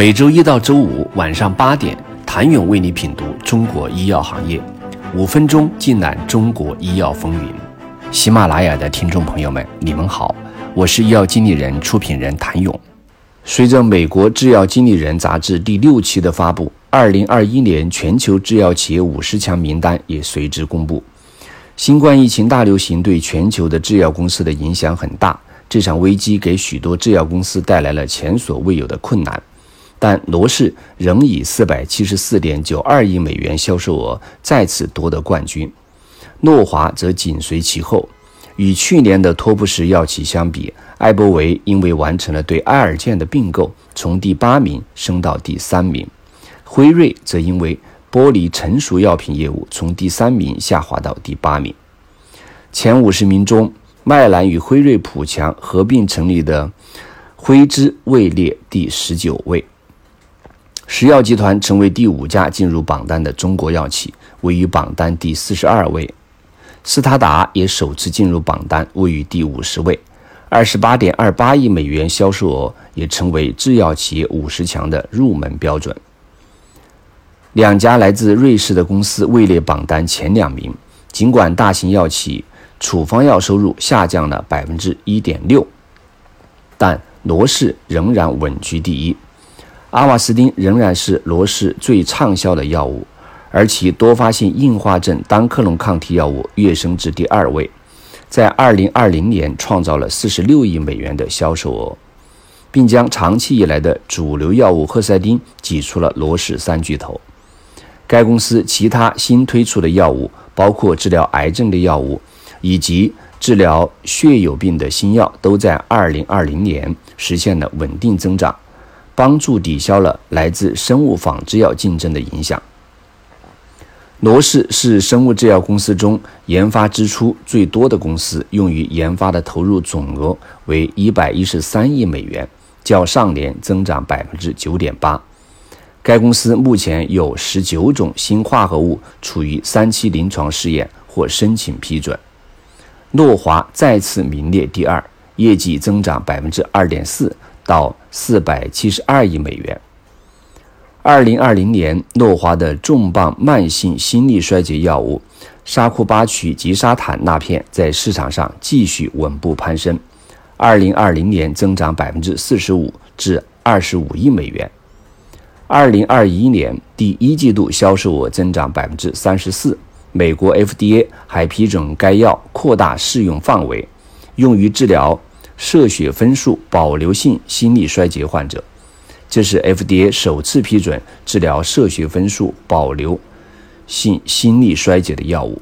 每周一到周五晚上八点，谭勇为你品读中国医药行业，五分钟尽览中国医药风云。喜马拉雅的听众朋友们，你们好，我是医药经理人、出品人谭勇。随着美国制药经理人杂志第六期的发布，二零二一年全球制药企业五十强名单也随之公布。新冠疫情大流行对全球的制药公司的影响很大，这场危机给许多制药公司带来了前所未有的困难。但罗氏仍以四百七十四点九二亿美元销售额再次夺得冠军，诺华则紧随其后。与去年的托布什药企相比，艾伯维因为完成了对埃尔健的并购，从第八名升到第三名；辉瑞则因为剥离成熟药品业务，从第三名下滑到第八名。前五十名中，麦兰与辉瑞普强合并成立的辉芝位列第十九位。石药集团成为第五家进入榜单的中国药企，位于榜单第四十二位。斯塔达也首次进入榜单，位于第五十位。二十八点二八亿美元销售额也成为制药企业五十强的入门标准。两家来自瑞士的公司位列榜单前两名。尽管大型药企处方药收入下降了百分之一点六，但罗氏仍然稳居第一。阿瓦斯汀仍然是罗氏最畅销的药物，而其多发性硬化症单克隆抗体药物跃升至第二位，在2020年创造了46亿美元的销售额，并将长期以来的主流药物赫赛汀挤出了罗氏三巨头。该公司其他新推出的药物包括治疗癌症的药物以及治疗血友病的新药，都在2020年实现了稳定增长。帮助抵消了来自生物仿制药竞争的影响。罗氏是生物制药公司中研发支出最多的公司，用于研发的投入总额为一百一十三亿美元，较上年增长百分之九点八。该公司目前有十九种新化合物处于三期临床试验或申请批准。诺华再次名列第二，业绩增长百分之二点四。到四百七十二亿美元。二零二零年，诺华的重磅慢性心力衰竭药物沙库巴曲吉沙坦那片在市场上继续稳步攀升。二零二零年增长百分之四十五至二十五亿美元。二零二一年第一季度销售额增长百分之三十四。美国 FDA 还批准该药扩大适用范围，用于治疗。射血分数保留性心力衰竭患者，这是 FDA 首次批准治疗射血分数保留性心力衰竭的药物。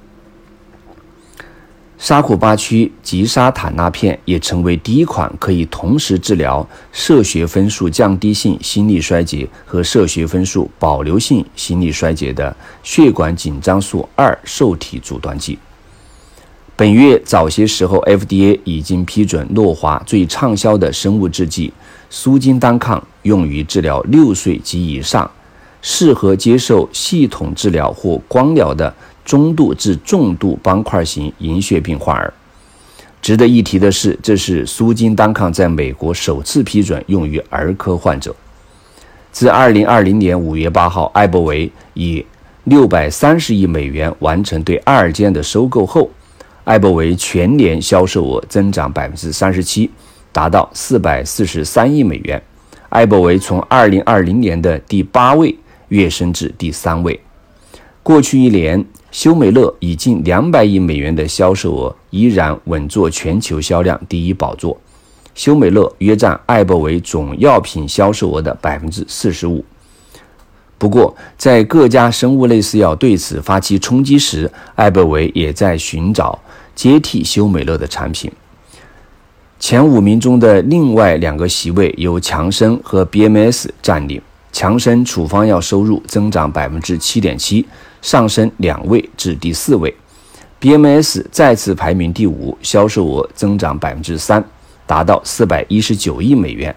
沙库巴曲吉沙坦那片也成为第一款可以同时治疗射血分数降低性心力衰竭和射血分数保留性心力衰竭的血管紧张素二受体阻断剂。本月早些时候，FDA 已经批准诺华最畅销的生物制剂苏金单抗用于治疗六岁及以上、适合接受系统治疗或光疗的中度至重度斑块型银屑病患儿。值得一提的是，这是苏金单抗在美国首次批准用于儿科患者。自2020年5月8号，艾伯维以630亿美元完成对爱尔坚的收购后。艾伯维全年销售额增长百分之三十七，达到四百四十三亿美元。艾伯维从二零二零年的第八位跃升至第三位。过去一年，休美乐以近两百亿美元的销售额依然稳坐全球销量第一宝座。休美乐约占艾伯维总药品销售额的百分之四十五。不过，在各家生物类似药对此发起冲击时，艾伯维也在寻找接替休美乐的产品。前五名中的另外两个席位由强生和 BMS 占领。强生处方药收入增长百分之七点七，上升两位至第四位。BMS 再次排名第五，销售额增长百分之三，达到四百一十九亿美元。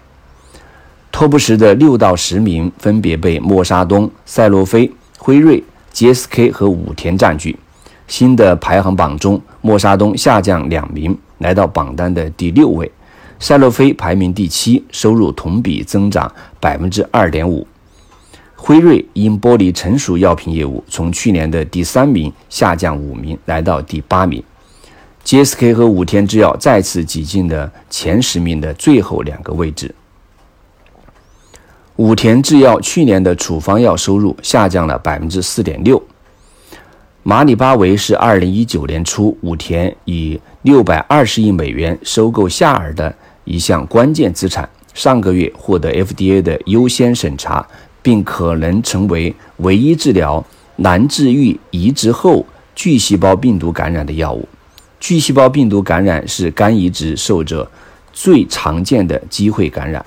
托布什的六到十名分别被默沙东、赛诺菲、辉瑞、GSK 和武田占据。新的排行榜中，默沙东下降两名，来到榜单的第六位；赛诺菲排名第七，收入同比增长百分之二点五。辉瑞因剥离成熟药品业务，从去年的第三名下降五名，来到第八名。GSK 和武田制药再次挤进了前十名的最后两个位置。武田制药去年的处方药收入下降了百分之四点六。马里巴韦是二零一九年初武田以六百二十亿美元收购夏尔的一项关键资产，上个月获得 FDA 的优先审查。并可能成为唯一治疗难治愈移植后巨细胞病毒感染的药物。巨细胞病毒感染是肝移植受者最常见的机会感染。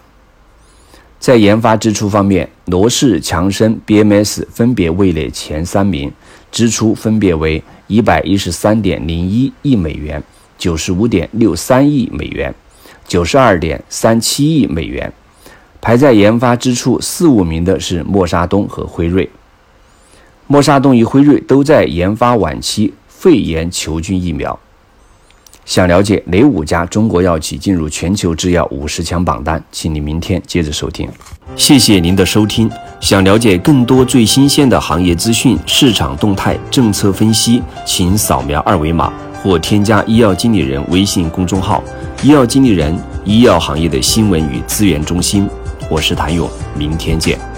在研发支出方面，罗氏、强生、BMS 分别位列前三名，支出分别为一百一十三点零一亿美元、九十五点六三亿美元、九十二点三七亿美元。排在研发支出四五名的是默沙东和辉瑞。默沙东与辉瑞都在研发晚期肺炎球菌疫苗。想了解哪五家中国药企进入全球制药五十强榜单，请你明天接着收听。谢谢您的收听。想了解更多最新鲜的行业资讯、市场动态、政策分析，请扫描二维码或添加医药经理人微信公众号“医药经理人”，医药行业的新闻与资源中心。我是谭勇，明天见。